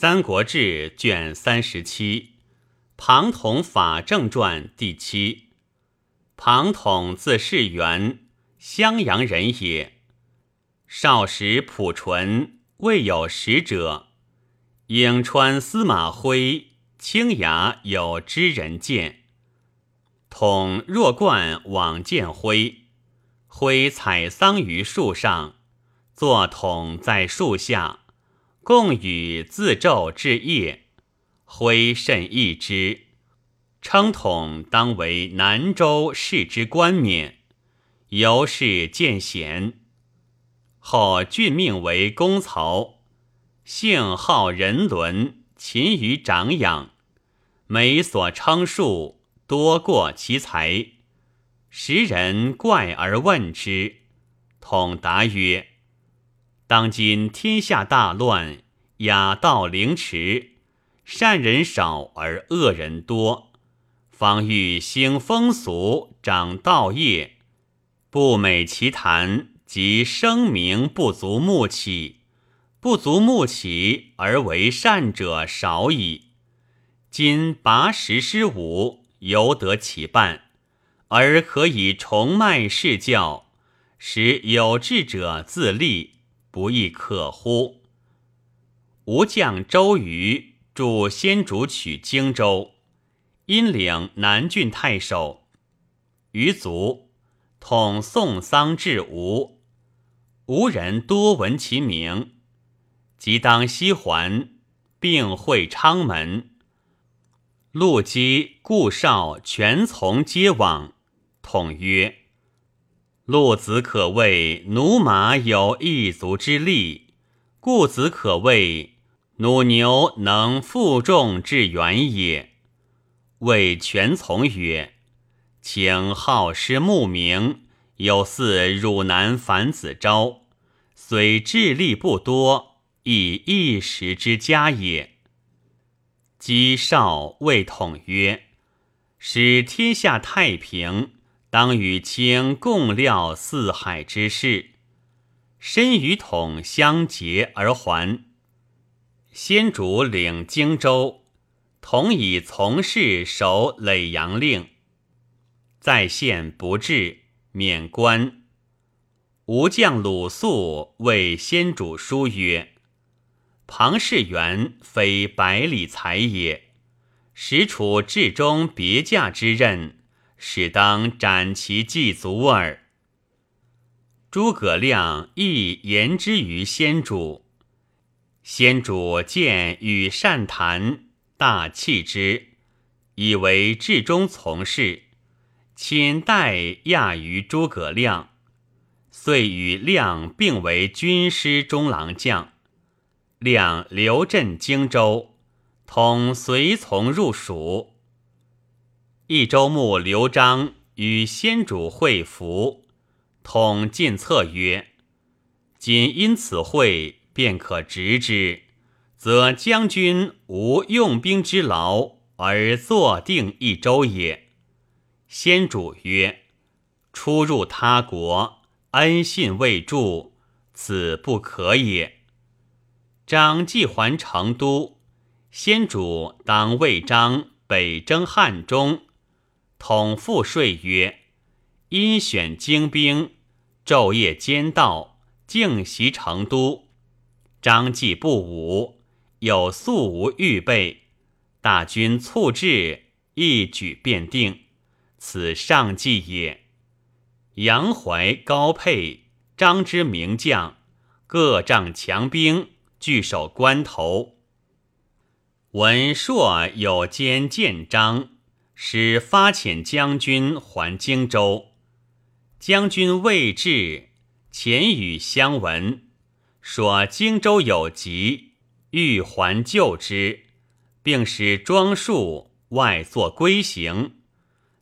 三国志》卷三十七，庞统法正传第七。庞统字士元，襄阳人也。少时朴纯，未有使者。颍川司马徽，青崖有知人见。统若冠往见徽，徽采桑于树上，坐统在树下。共与自昼至夜，挥甚易之，称统当为南州市之冠冕，由是见贤。后郡命为公曹，姓好人伦，勤于长养，每所称数多过其才。时人怪而问之，统答曰。当今天下大乱，雅道凌迟，善人少而恶人多。方欲兴风俗，长道业，不美其谈，即声名不足目起，不足目起而为善者少矣。今拔十师五，犹得其半，而可以重迈世教，使有志者自立。不亦可乎？吴将周瑜助先主取荆州，因领南郡太守。余卒，统送丧至吴，吴人多闻其名。即当西还，并会昌门。陆机、顾绍全从皆往。统曰。陆子可谓驽马有一足之力，故子可谓弩牛能负重至远也。谓全从曰：“请好师慕名，有似汝南樊子昭，虽智力不多，亦一时之佳也。”姬少谓统曰：“使天下太平。”当与卿共料四海之事，身与统相结而还。先主领荆州，统以从事守耒阳令，在县不至，免官。吴将鲁肃为先主书曰：“庞士元非百里才也，实处至中别驾之任。”使当斩其祭足耳。诸葛亮亦言之于先主，先主见与善谈，大弃之，以为至中从事，亲代亚于诸葛亮，遂与亮并为军师中郎将。亮留镇荆州，统随从入蜀。益州牧刘璋与先主会服，统进策曰：“今因此会，便可执之，则将军无用兵之劳，而坐定益州也。”先主曰：“出入他国，恩信未著，此不可也。”张既还成都，先主当魏章北征汉中。统复说曰：“因选精兵，昼夜兼道，径袭成都。张继不武，有素无预备，大军猝至，一举便定。此上计也。杨怀、高沛、张之名将，各仗强兵，据守关头。闻硕有兼建章。”使发遣将军还荆州，将军未至，遣与相闻，说荆州有急，欲还救之，并使庄树外作归行。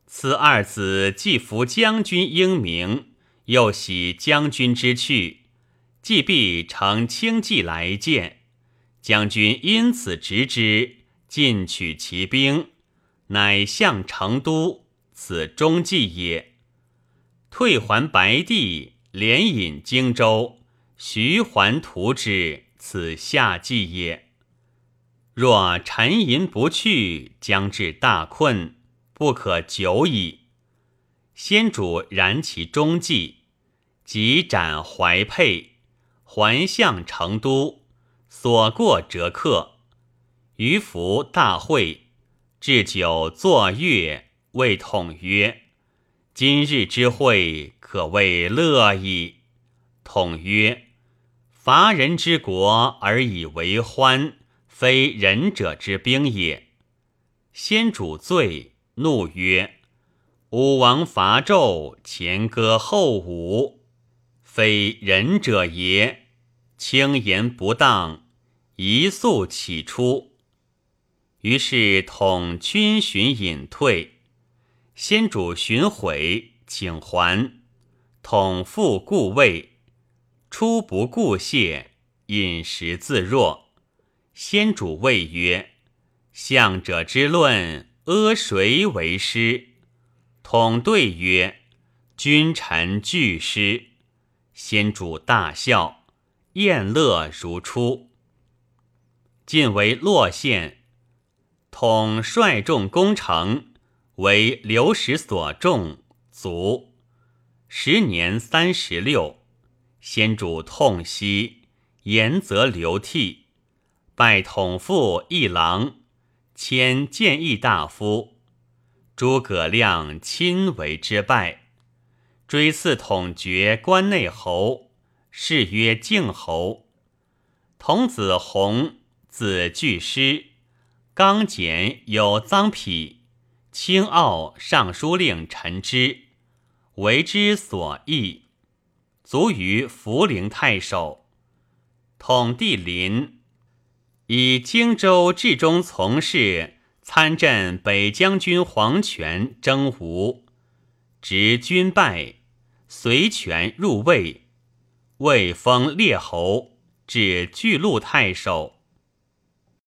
此二子既服将军英明，又喜将军之去，既必乘轻骑来见，将军因此执之，进取其兵。乃向成都，此中计也。退还白帝，连引荆州，徐还图之，此下计也。若沉吟不去，将至大困，不可久矣。先主燃其中计，即斩怀佩，还向成都，所过折客。于福大会，置酒作乐，谓统曰：“今日之会，可谓乐矣。”统曰：“伐人之国而以为欢。”非仁者之兵也。先主罪，怒曰：“武王伐纣，前歌后舞，非仁者也。轻言不当，一速起出。”于是统军巡隐退。先主寻悔，请还。统复故位，出不顾谢，饮食自若。先主谓曰：“相者之论，阿谁为师？”统对曰：“君臣俱师。”先主大笑，宴乐如初。晋为洛县，统率众攻城，为刘石所中，卒。时年三十六。先主痛惜，言则流涕。拜统父一郎，迁谏议大夫。诸葛亮亲为之拜，追赐统爵关内侯，谥曰靖侯。童子弘，子巨师，刚简有臧否，清傲尚书令陈之，为之所役，卒于涪陵太守。统帝临。以荆州治中从事，参镇北将军黄权征吴，执军败，随权入魏，魏封列侯，至巨鹿太守。